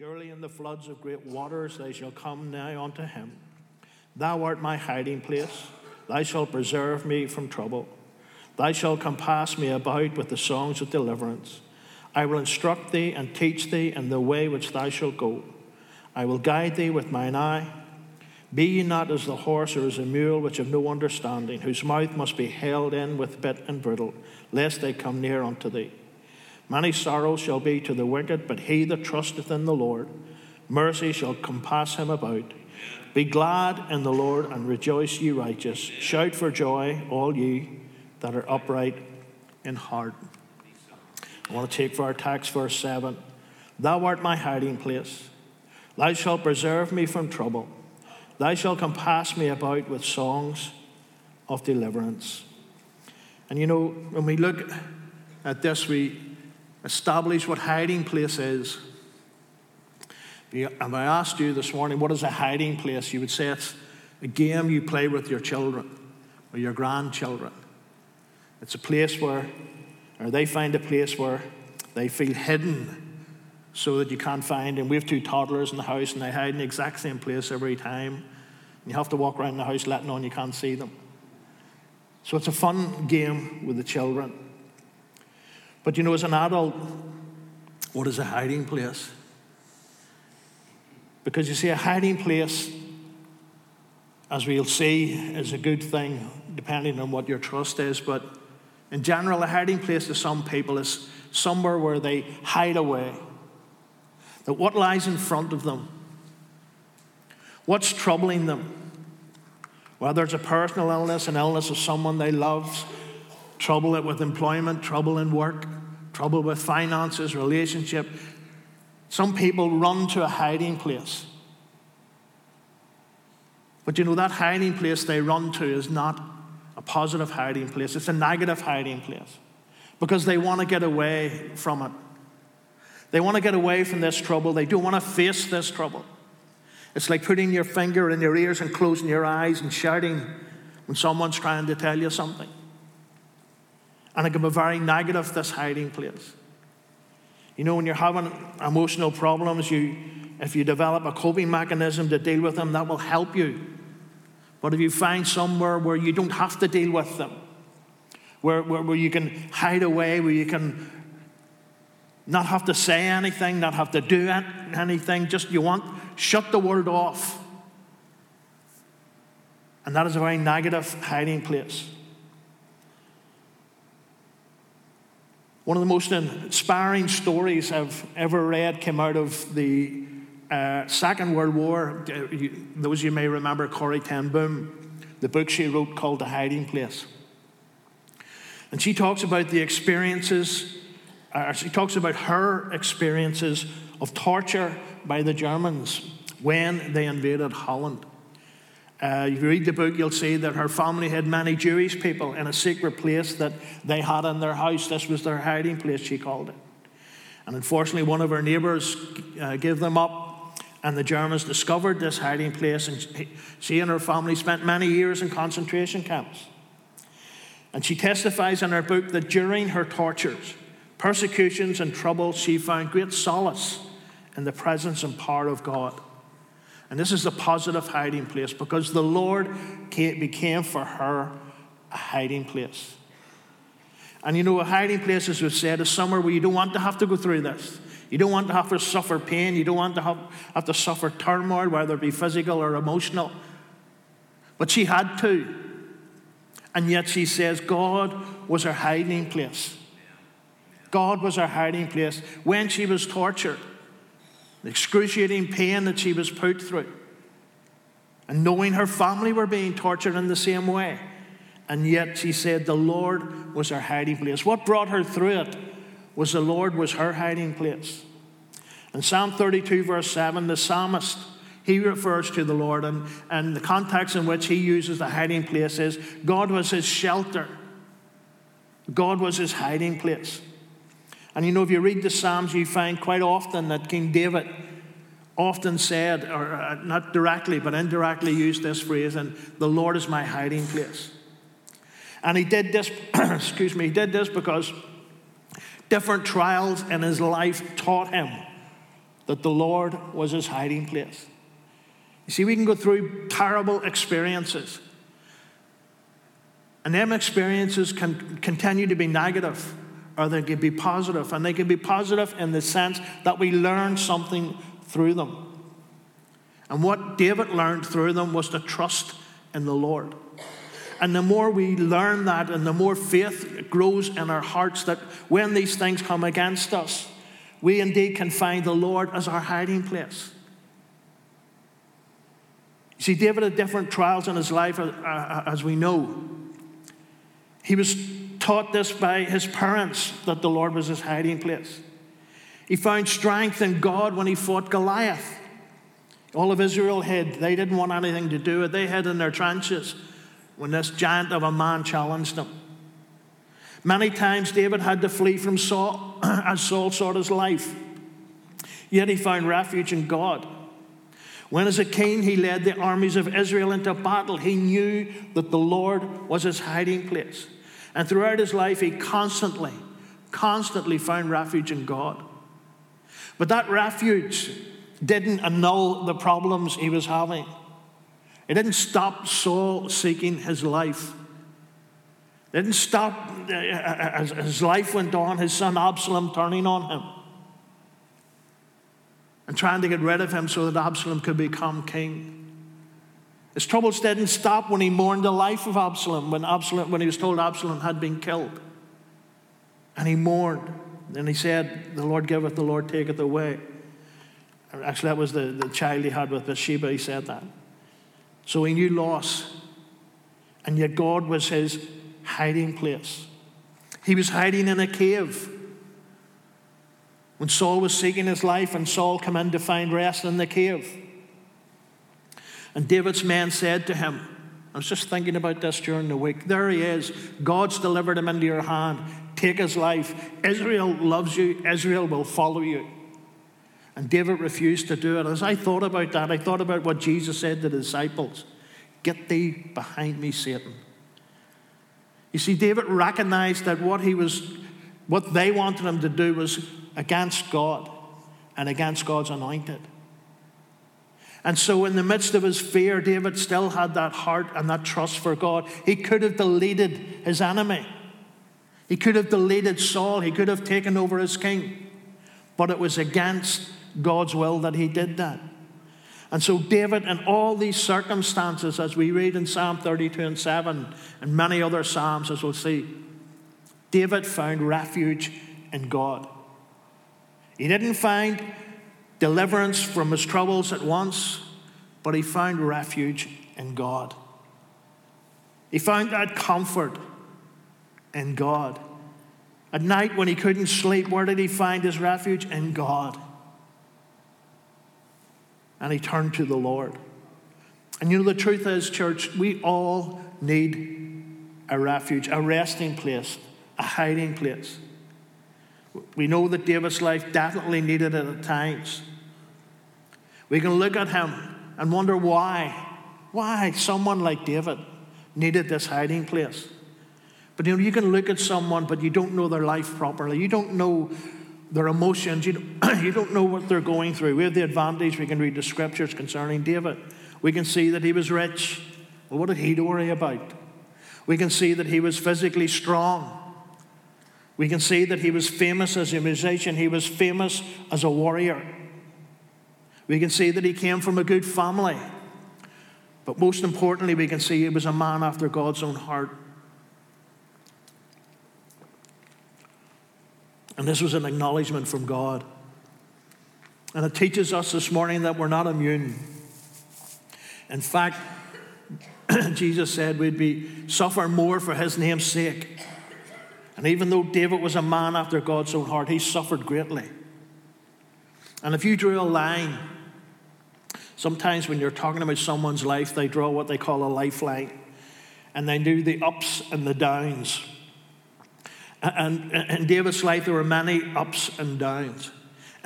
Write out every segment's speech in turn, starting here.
Surely in the floods of great waters they shall come nigh unto him. Thou art my hiding place. Thou shalt preserve me from trouble. Thou shalt compass me about with the songs of deliverance. I will instruct thee and teach thee in the way which thou shalt go. I will guide thee with mine eye. Be ye not as the horse or as a mule which have no understanding, whose mouth must be held in with bit and bridle, lest they come near unto thee. Many sorrows shall be to the wicked, but he that trusteth in the Lord, mercy shall compass him about. Be glad in the Lord and rejoice, ye righteous. Shout for joy, all ye that are upright in heart. I want to take for our text verse 7. Thou art my hiding place. Thou shalt preserve me from trouble. Thou shalt compass me about with songs of deliverance. And you know, when we look at this, we establish what hiding place is. If I asked you this morning, what is a hiding place? You would say it's a game you play with your children or your grandchildren. It's a place where, or they find a place where they feel hidden so that you can't find them. We have two toddlers in the house and they hide in the exact same place every time. You have to walk around the house letting on you can't see them. So it's a fun game with the children. But you know, as an adult, what is a hiding place? Because you see, a hiding place, as we'll see, is a good thing depending on what your trust is. But in general, a hiding place to some people is somewhere where they hide away. That what lies in front of them, what's troubling them, whether it's a personal illness, an illness of someone they love, trouble with employment, trouble in work, trouble with finances, relationship. Some people run to a hiding place. But you know, that hiding place they run to is not a positive hiding place, it's a negative hiding place because they want to get away from it. They want to get away from this trouble, they don't want to face this trouble. It's like putting your finger in your ears and closing your eyes and shouting when someone's trying to tell you something. And it can be very negative, this hiding place. You know, when you're having emotional problems, you, if you develop a coping mechanism to deal with them, that will help you. But if you find somewhere where you don't have to deal with them, where, where, where you can hide away, where you can not have to say anything, not have to do anything, just you want, shut the world off. And that is a very negative hiding place. One of the most inspiring stories I've ever read came out of the uh, Second World War. Uh, those of you may remember Corrie Ten Boom, the book she wrote called The Hiding Place. And she talks about the experiences, uh, she talks about her experiences of torture by the Germans when they invaded Holland. Uh, if you read the book, you'll see that her family had many Jewish people in a secret place that they had in their house. This was their hiding place, she called it. And unfortunately, one of her neighbours uh, gave them up, and the Germans discovered this hiding place. And she and her family spent many years in concentration camps. And she testifies in her book that during her tortures, persecutions, and troubles, she found great solace in the presence and power of God. And this is a positive hiding place because the Lord became for her a hiding place. And you know, a hiding place, as we've said, is somewhere where you don't want to have to go through this. You don't want to have to suffer pain. You don't want to have, have to suffer turmoil, whether it be physical or emotional. But she had to. And yet she says God was her hiding place. God was her hiding place when she was tortured the excruciating pain that she was put through, and knowing her family were being tortured in the same way. And yet she said the Lord was her hiding place. What brought her through it was the Lord was her hiding place. In Psalm 32, verse 7, the psalmist, he refers to the Lord, and, and the context in which he uses the hiding place is God was his shelter. God was his hiding place. And you know, if you read the Psalms, you find quite often that King David often said, or uh, not directly, but indirectly used this phrase, and the Lord is my hiding place. And he did this, excuse me, he did this because different trials in his life taught him that the Lord was his hiding place. You see, we can go through terrible experiences, and them experiences can continue to be negative or they can be positive, and they can be positive in the sense that we learn something through them. And what David learned through them was to trust in the Lord. And the more we learn that, and the more faith grows in our hearts, that when these things come against us, we indeed can find the Lord as our hiding place. You see, David had different trials in his life, uh, uh, as we know. He was taught this by his parents that the Lord was his hiding place. He found strength in God when he fought Goliath. All of Israel hid. They didn't want anything to do with it. They hid in their trenches when this giant of a man challenged them. Many times David had to flee from Saul as Saul sought his life. Yet he found refuge in God. When, as a king, he led the armies of Israel into battle, he knew that the Lord was his hiding place. And throughout his life, he constantly, constantly found refuge in God. But that refuge didn't annul the problems he was having. It didn't stop Saul seeking his life. It didn't stop uh, as his life went on, his son Absalom turning on him and trying to get rid of him so that Absalom could become king. His troubles didn't stop when he mourned the life of Absalom, when, Absalom, when he was told Absalom had been killed. And he mourned. And he said, The Lord giveth, the Lord taketh away. Actually, that was the, the child he had with Bathsheba, he said that. So he knew loss. And yet God was his hiding place. He was hiding in a cave. When Saul was seeking his life, and Saul came in to find rest in the cave. And David's men said to him, I was just thinking about this during the week. There he is. God's delivered him into your hand. Take his life. Israel loves you. Israel will follow you. And David refused to do it. As I thought about that, I thought about what Jesus said to the disciples Get thee behind me, Satan. You see, David recognized that what he was, what they wanted him to do was against God and against God's anointed. And so, in the midst of his fear, David still had that heart and that trust for God. He could have deleted his enemy, he could have deleted Saul, he could have taken over as king, but it was against God's will that he did that. And so, David, in all these circumstances, as we read in Psalm 32 and 7, and many other Psalms, as we'll see, David found refuge in God. He didn't find deliverance from his troubles at once, but he found refuge in God. He found that comfort in God. At night, when he couldn't sleep, where did he find his refuge? In God and he turned to the Lord. And you know, the truth is, church, we all need a refuge, a resting place, a hiding place. We know that David's life definitely needed it at times. We can look at him and wonder why, why someone like David needed this hiding place. But you know, you can look at someone, but you don't know their life properly. You don't know their emotions. You don't, you don't know what they're going through. We have the advantage we can read the scriptures concerning David. We can see that he was rich. Well, what did he worry about? We can see that he was physically strong. We can see that he was famous as a musician, he was famous as a warrior. We can see that he came from a good family. But most importantly, we can see he was a man after God's own heart. And this was an acknowledgement from God. And it teaches us this morning that we're not immune. In fact, Jesus said we'd be suffer more for his name's sake. And even though David was a man after God's own heart, he suffered greatly. And if you drew a line, sometimes when you're talking about someone's life, they draw what they call a lifeline. And they do the ups and the downs. And in David's life, there were many ups and downs.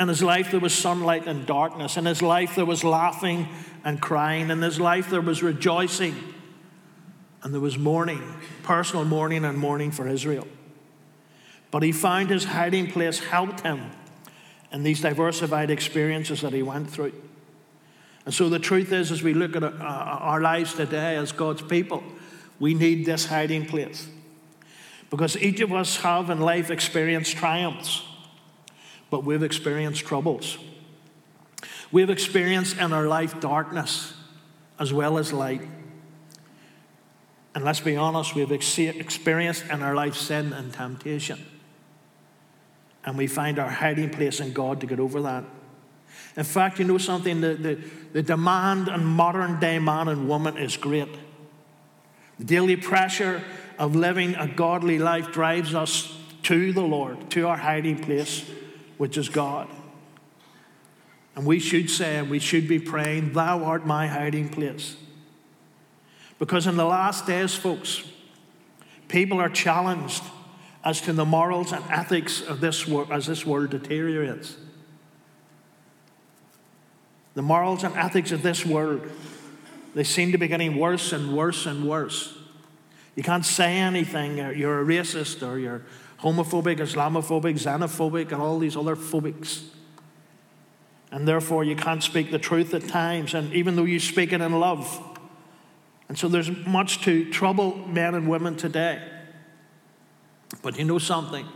In his life, there was sunlight and darkness. In his life, there was laughing and crying. In his life, there was rejoicing. And there was mourning, personal mourning and mourning for Israel. But he found his hiding place helped him and these diversified experiences that he went through. And so the truth is, as we look at uh, our lives today as God's people, we need this hiding place. Because each of us have in life experienced triumphs, but we've experienced troubles. We've experienced in our life darkness as well as light. And let's be honest, we've experienced in our life sin and temptation. And we find our hiding place in God to get over that. In fact, you know something? The, the, the demand on modern day man and woman is great. The daily pressure of living a godly life drives us to the Lord, to our hiding place, which is God. And we should say, and we should be praying, Thou art my hiding place. Because in the last days, folks, people are challenged as to the morals and ethics of this world as this world deteriorates. The morals and ethics of this world, they seem to be getting worse and worse and worse. You can't say anything, you're a racist or you're homophobic, Islamophobic, xenophobic, and all these other phobics. And therefore, you can't speak the truth at times, and even though you speak it in love. And so, there's much to trouble men and women today. But you know something?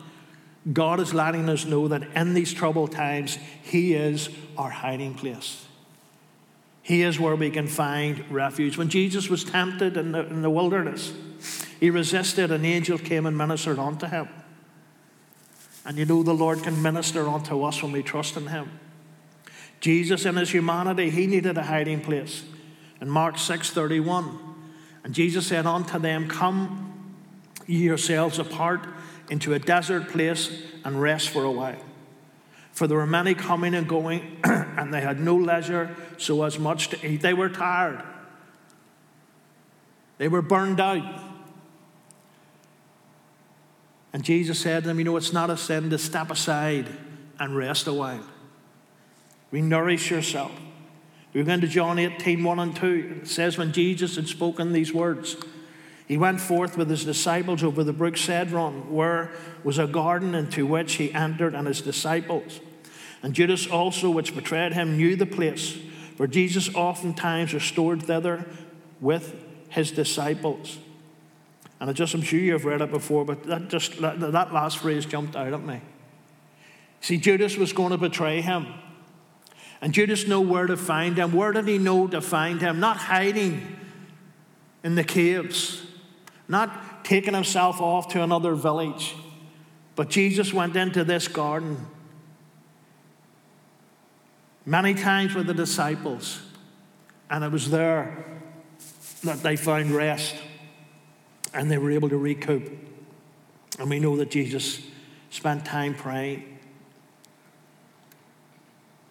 God is letting us know that in these troubled times, He is our hiding place. He is where we can find refuge. When Jesus was tempted in the, in the wilderness, he resisted, an angel came and ministered unto him. And you know the Lord can minister unto us when we trust in him. Jesus in his humanity, he needed a hiding place. In Mark 6:31, and Jesus said unto them, Come ye yourselves apart into a desert place and rest for a while. For there were many coming and going, and they had no leisure so as much to eat. They were tired, they were burned out. And Jesus said to them, You know, it's not a sin to step aside and rest a while. Renourish yourself. We go into John 18, 1 and 2. It says, When Jesus had spoken these words, he went forth with his disciples over the brook Cedron, where was a garden into which he entered and his disciples. And Judas also, which betrayed him, knew the place, for Jesus oftentimes restored thither with his disciples. And I just, I'm sure you've read it before, but that just that, that last phrase jumped out at me. See, Judas was going to betray him. And Judas knew where to find him. Where did he know to find him? Not hiding in the caves, not taking himself off to another village. But Jesus went into this garden many times with the disciples, and it was there that they found rest and they were able to recoup. And we know that Jesus spent time praying.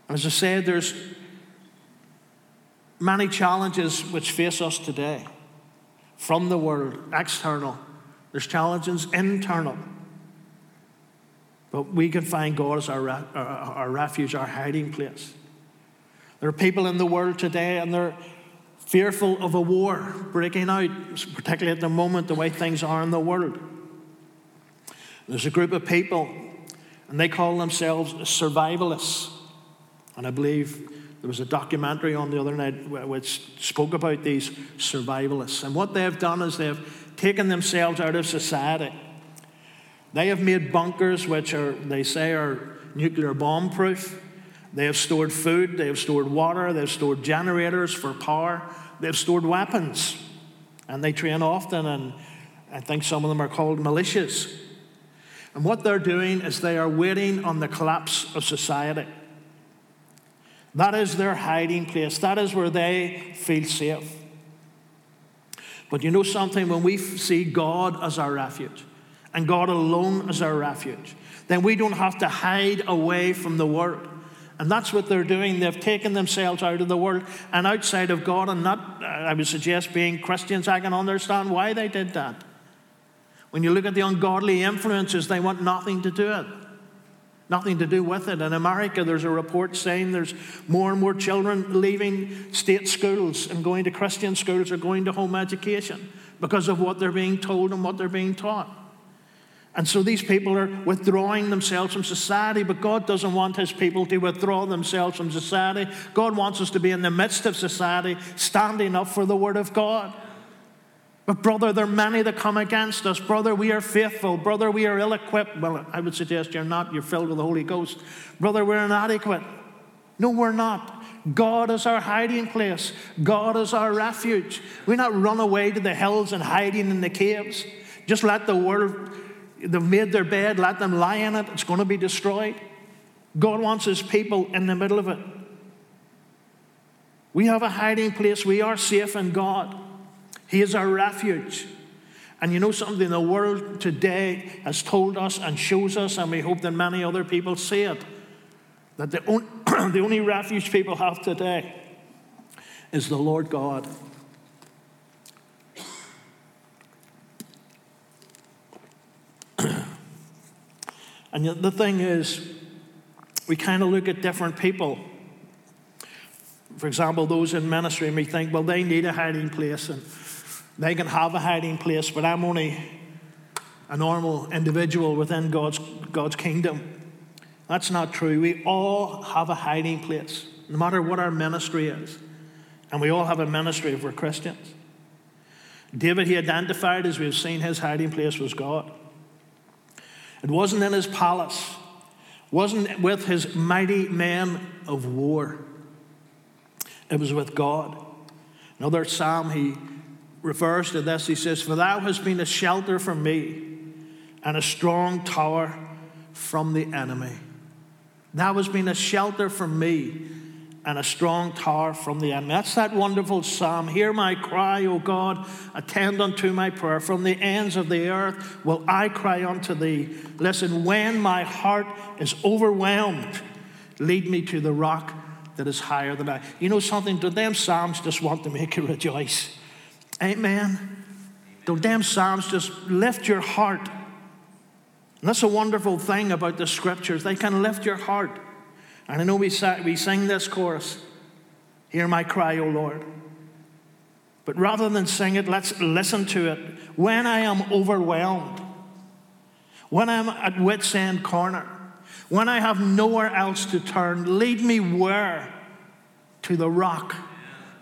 As I said, there's many challenges which face us today from the world, external. There's challenges internal. But we can find God as our, our, our refuge, our hiding place. There are people in the world today and they're fearful of a war breaking out, particularly at the moment, the way things are in the world. There's a group of people, and they call themselves survivalists. And I believe there was a documentary on the other night which spoke about these survivalists. And what they've done is they've taken themselves out of society. They have made bunkers which are, they say, are nuclear bomb proof. They have stored food, they have stored water, they've stored generators for power, they've stored weapons. And they train often, and I think some of them are called militias. And what they're doing is they are waiting on the collapse of society. That is their hiding place, that is where they feel safe. But you know something? When we see God as our refuge, and God alone as our refuge, then we don't have to hide away from the world. And that's what they're doing. They've taken themselves out of the world and outside of God, and not, uh, I would suggest, being Christians, I can understand why they did that. When you look at the ungodly influences, they want nothing to do it, nothing to do with it. In America, there's a report saying there's more and more children leaving state schools and going to Christian schools or going to home education because of what they're being told and what they're being taught. And so these people are withdrawing themselves from society, but God doesn't want his people to withdraw themselves from society. God wants us to be in the midst of society, standing up for the word of God. But, brother, there are many that come against us. Brother, we are faithful. Brother, we are ill equipped. Well, I would suggest you're not. You're filled with the Holy Ghost. Brother, we're inadequate. No, we're not. God is our hiding place, God is our refuge. We not run away to the hills and hiding in the caves. Just let the world They've made their bed, let them lie in it. It's going to be destroyed. God wants his people in the middle of it. We have a hiding place. We are safe in God. He is our refuge. And you know something? The world today has told us and shows us, and we hope that many other people see it, that the only, the only refuge people have today is the Lord God. And the thing is, we kind of look at different people. For example, those in ministry, and we think, well, they need a hiding place and they can have a hiding place, but I'm only a normal individual within God's, God's kingdom. That's not true. We all have a hiding place, no matter what our ministry is. And we all have a ministry if we're Christians. David, he identified, as we've seen, his hiding place was God. It wasn't in his palace, wasn't with his mighty men of war. It was with God. Another psalm, he refers to this. He says, For thou hast been a shelter for me and a strong tower from the enemy. Thou hast been a shelter for me and a strong tower from the enemy. That's that wonderful psalm. Hear my cry, O God, attend unto my prayer. From the ends of the earth will I cry unto thee. Listen, when my heart is overwhelmed, lead me to the rock that is higher than I. You know something? Do them psalms just want to make you rejoice? Amen. Do them psalms just lift your heart? And that's a wonderful thing about the scriptures. They can lift your heart. And I know we, we sing this chorus Hear my cry, O Lord. But rather than sing it, let's listen to it. When I am overwhelmed, when I'm at wit's end corner, when I have nowhere else to turn, lead me where? To the rock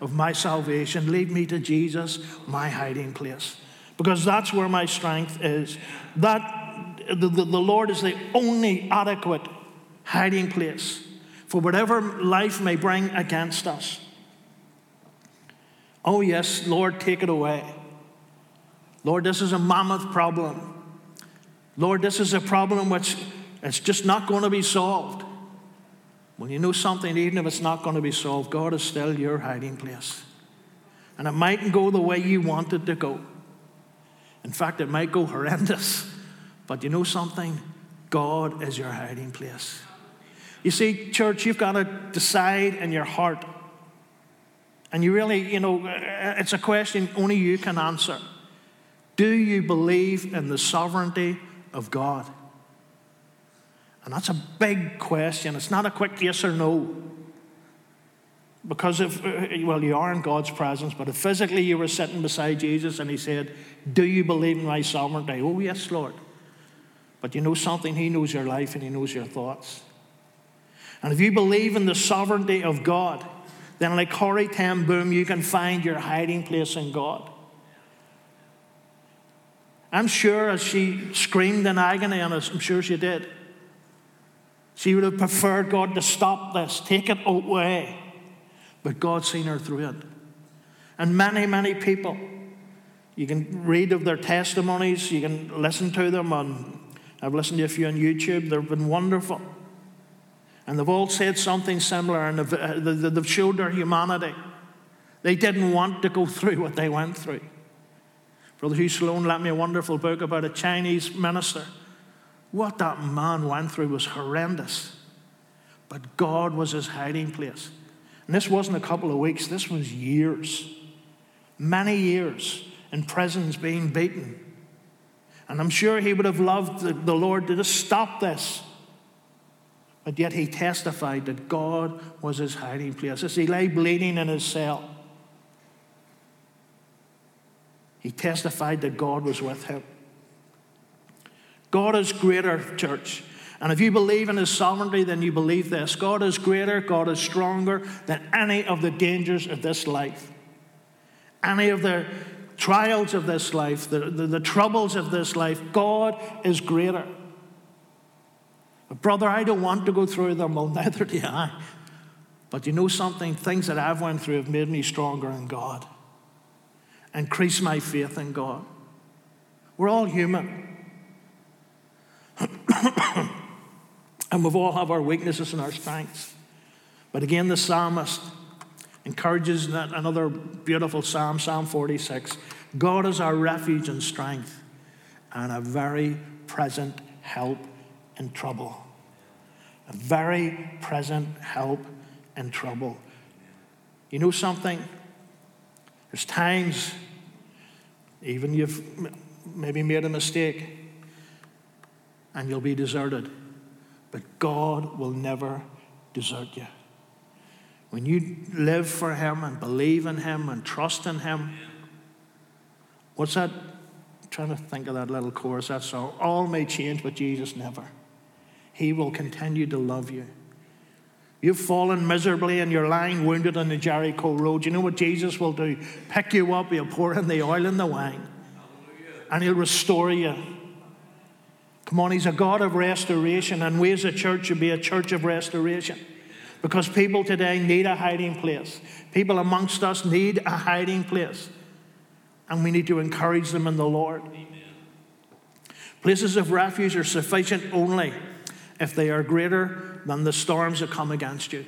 of my salvation. Lead me to Jesus, my hiding place. Because that's where my strength is. That the, the, the Lord is the only adequate hiding place for whatever life may bring against us. Oh, yes, Lord, take it away. Lord, this is a mammoth problem. Lord, this is a problem which it's just not going to be solved. When you know something, even if it's not going to be solved, God is still your hiding place. And it mightn't go the way you want it to go. In fact, it might go horrendous. But you know something? God is your hiding place. You see, church, you've got to decide in your heart. And you really, you know, uh, it's a question only you can answer. Do you believe in the sovereignty of God? And that's a big question. It's not a quick yes or no. Because if, uh, well, you are in God's presence, but if physically you were sitting beside Jesus and he said, Do you believe in my sovereignty? Oh, yes, Lord. But you know something? He knows your life and he knows your thoughts. And if you believe in the sovereignty of God, then like Corrie ten Boom, you can find your hiding place in God. I'm sure as she screamed in agony, and I'm sure she did, she would have preferred God to stop this, take it away. But God seen her through it. And many, many people, you can read of their testimonies, you can listen to them on, I've listened to a few on YouTube, they've been wonderful. And they've all said something similar, and uh, they've, they've showed their humanity. They didn't want to go through what they went through. Brother Hugh Sloan lent me a wonderful book about a Chinese minister. What that man went through was horrendous. But God was his hiding place. And this wasn't a couple of weeks, this was years. Many years in prisons being beaten. And I'm sure he would have loved the, the Lord to just stop this but yet he testified that God was his hiding place. As he lay bleeding in his cell, he testified that God was with him. God is greater, church. And if you believe in His sovereignty, then you believe this God is greater, God is stronger than any of the dangers of this life, any of the trials of this life, the, the, the troubles of this life. God is greater. Brother, I don't want to go through them. Well, neither do I. But you know something? Things that I've went through have made me stronger in God, increased my faith in God. We're all human. and we've all have our weaknesses and our strengths. But again, the psalmist encourages that another beautiful psalm, Psalm 46. God is our refuge and strength and a very present help in trouble. A very present help in trouble. You know something? There's times, even you've maybe made a mistake and you'll be deserted. But God will never desert you. When you live for Him and believe in Him and trust in Him, what's that? I'm trying to think of that little chorus, that song. All may change, but Jesus never. He will continue to love you. You've fallen miserably and you're lying wounded on the Jericho road. You know what Jesus will do? Pick you up, he'll pour in the oil and the wine, and he'll restore you. Come on, He's a God of restoration, and we as a church should be a church of restoration. Because people today need a hiding place. People amongst us need a hiding place. And we need to encourage them in the Lord. Amen. Places of refuge are sufficient only if they are greater than the storms that come against you.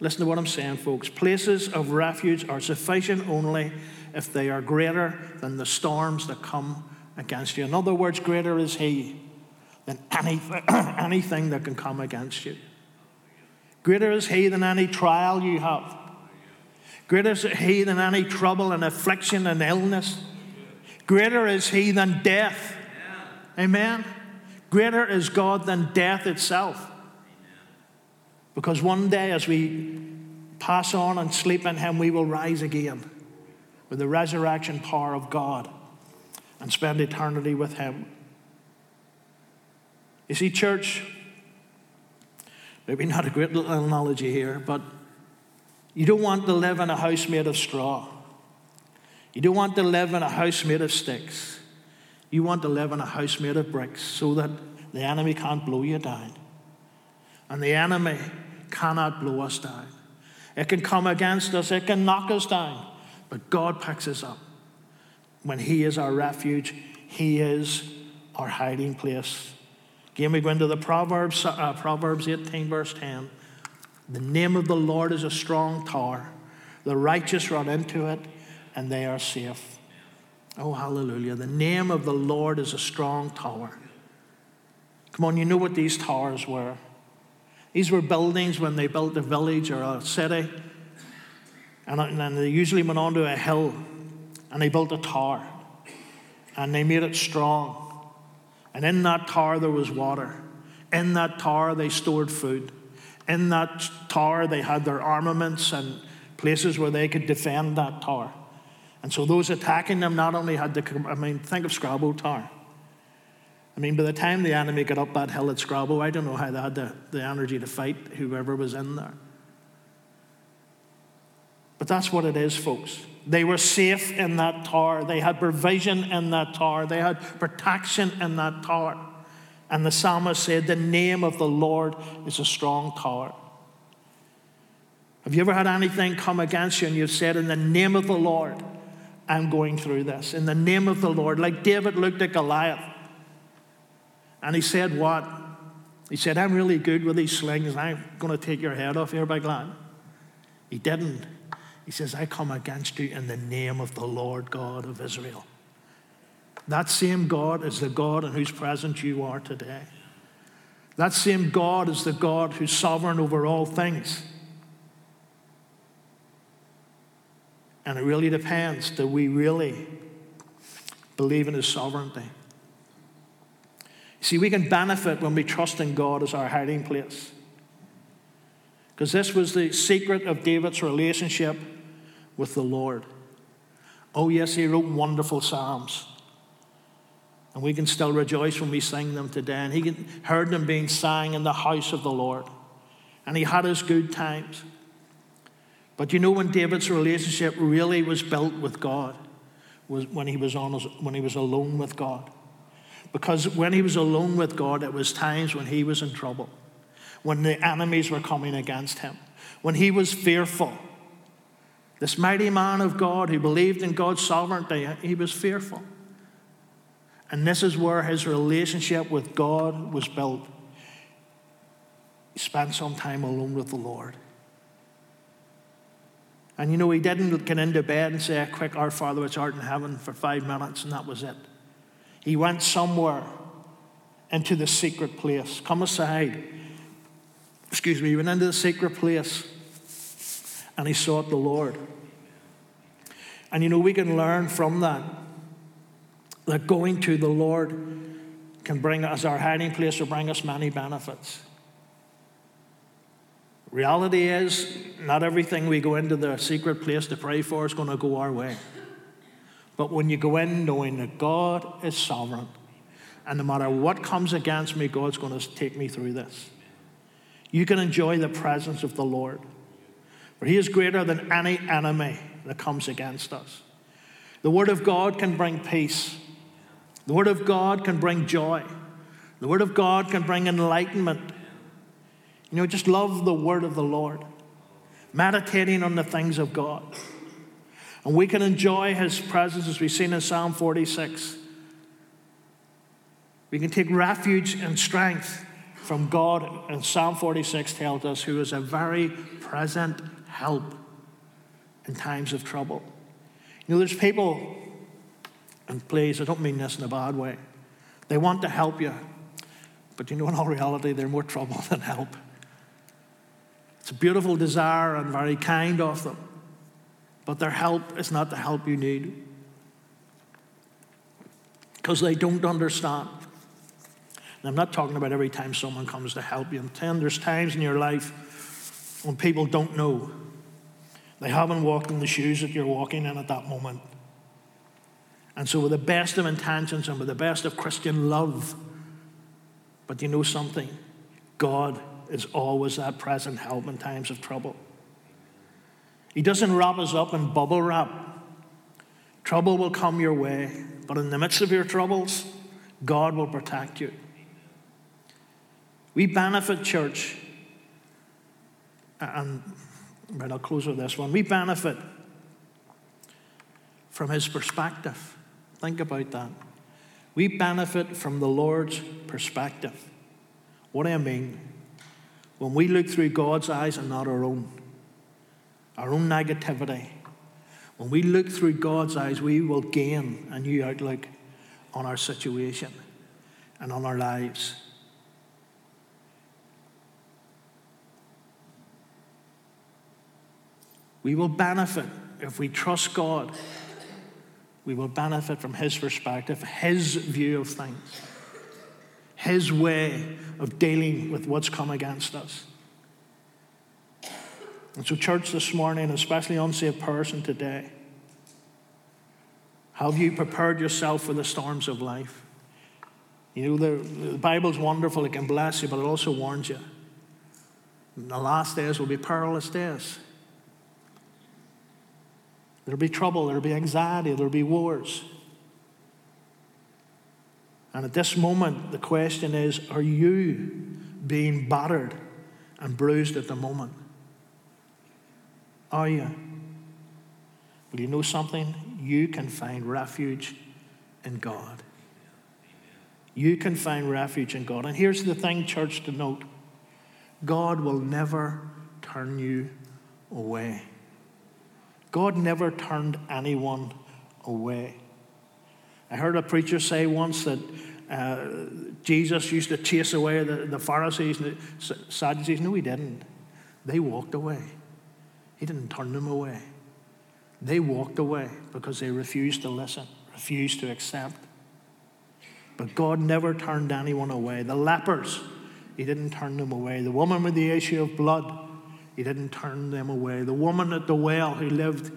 Listen to what I'm saying, folks. Places of refuge are sufficient only if they are greater than the storms that come against you. In other words, greater is He than anything, anything that can come against you. Greater is He than any trial you have. Greater is He than any trouble and affliction and illness. Greater is He than death. Amen. Greater is God than death itself. Because one day, as we pass on and sleep in Him, we will rise again with the resurrection power of God and spend eternity with Him. You see, church, maybe not a great little analogy here, but you don't want to live in a house made of straw. You don't want to live in a house made of sticks. You want to live in a house made of bricks so that the enemy can't blow you down. And the enemy cannot blow us down. It can come against us, it can knock us down, but God picks us up when He is our refuge, He is our hiding place. Again, we go into the Proverbs, uh, Proverbs 18, verse 10. The name of the Lord is a strong tower. The righteous run into it, and they are safe. Oh, hallelujah. The name of the Lord is a strong tower. Come on, you know what these towers were. These were buildings when they built a village or a city, and, and they usually went onto a hill and they built a tower and they made it strong. And in that tower, there was water. In that tower, they stored food. In that tower, they had their armaments and places where they could defend that tower. And so those attacking them not only had to I mean, think of Scrabo Tower. I mean, by the time the enemy got up that hill at Scrabo, I don't know how they had the, the energy to fight whoever was in there. But that's what it is, folks. They were safe in that tower. They had provision in that tower. They had protection in that tower. And the psalmist said, The name of the Lord is a strong tower. Have you ever had anything come against you and you've said, In the name of the Lord, I'm going through this? In the name of the Lord. Like David looked at Goliath. And he said, What? He said, I'm really good with these slings I'm going to take your head off here by glad. He didn't. He says, I come against you in the name of the Lord God of Israel. That same God is the God in whose presence you are today. That same God is the God who's sovereign over all things. And it really depends do we really believe in his sovereignty? See, we can benefit when we trust in God as our hiding place. Because this was the secret of David's relationship with the Lord. Oh, yes, he wrote wonderful Psalms. And we can still rejoice when we sing them today. And he heard them being sang in the house of the Lord. And he had his good times. But you know when David's relationship really was built with God was when he was on his, when he was alone with God. Because when he was alone with God, it was times when he was in trouble, when the enemies were coming against him, when he was fearful. This mighty man of God who believed in God's sovereignty, he was fearful. And this is where his relationship with God was built. He spent some time alone with the Lord. And you know, he didn't get into bed and say a quick Our Father which art in heaven for five minutes, and that was it. He went somewhere into the secret place. Come aside. Excuse me, he went into the secret place and he sought the Lord. And you know, we can learn from that that going to the Lord can bring us our hiding place or bring us many benefits. Reality is, not everything we go into the secret place to pray for is going to go our way. But when you go in knowing that God is sovereign, and no matter what comes against me, God's going to take me through this, you can enjoy the presence of the Lord. For He is greater than any enemy that comes against us. The Word of God can bring peace, the Word of God can bring joy, the Word of God can bring enlightenment. You know, just love the word of the Lord, meditating on the things of God. And we can enjoy his presence as we've seen in Psalm 46. We can take refuge and strength from God, and Psalm 46 tells us, who is a very present help in times of trouble. You know, there's people, and please, I don't mean this in a bad way, they want to help you, but you know, in all reality, they're more trouble than help. It's a beautiful desire and very kind of them, but their help is not the help you need because they don't understand. And I'm not talking about every time someone comes to help you. Saying there's times in your life when people don't know. They haven't walked in the shoes that you're walking in at that moment. And so, with the best of intentions and with the best of Christian love, but you know something? God is always that present help in times of trouble. He doesn't wrap us up in bubble wrap. Trouble will come your way, but in the midst of your troubles, God will protect you. We benefit, church, and right, I'll close with this one. We benefit from His perspective. Think about that. We benefit from the Lord's perspective. What do I mean? When we look through God's eyes and not our own, our own negativity, when we look through God's eyes, we will gain a new outlook on our situation and on our lives. We will benefit if we trust God. We will benefit from His perspective, His view of things. His way of dealing with what's come against us. And so, church, this morning, especially unsaved person today, have you prepared yourself for the storms of life? You know, the, the Bible's wonderful, it can bless you, but it also warns you. The last days will be perilous days. There'll be trouble, there'll be anxiety, there'll be wars. And at this moment, the question is are you being battered and bruised at the moment? Are you? Will you know something? You can find refuge in God. You can find refuge in God. And here's the thing, church, to note God will never turn you away. God never turned anyone away. I heard a preacher say once that uh, Jesus used to chase away the, the Pharisees and the Sadducees. No, he didn't. They walked away. He didn't turn them away. They walked away because they refused to listen, refused to accept. But God never turned anyone away. The lepers, He didn't turn them away. The woman with the issue of blood, He didn't turn them away. The woman at the well who lived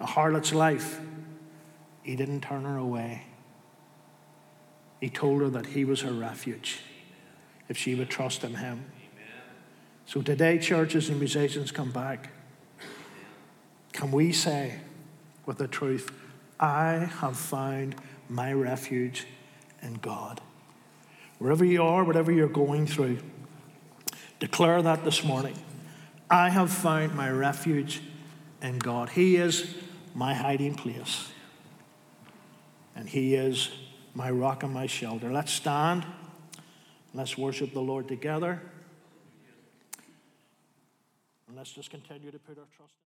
a harlot's life, He didn't turn her away. He told her that He was her refuge if she would trust in Him. So today, churches and musicians come back. Can we say with the truth, I have found my refuge in God? Wherever you are, whatever you're going through, declare that this morning. I have found my refuge in God. He is my hiding place, and He is my rock and my shelter. Let's stand. Let's worship the Lord together. And let's just continue to put our trust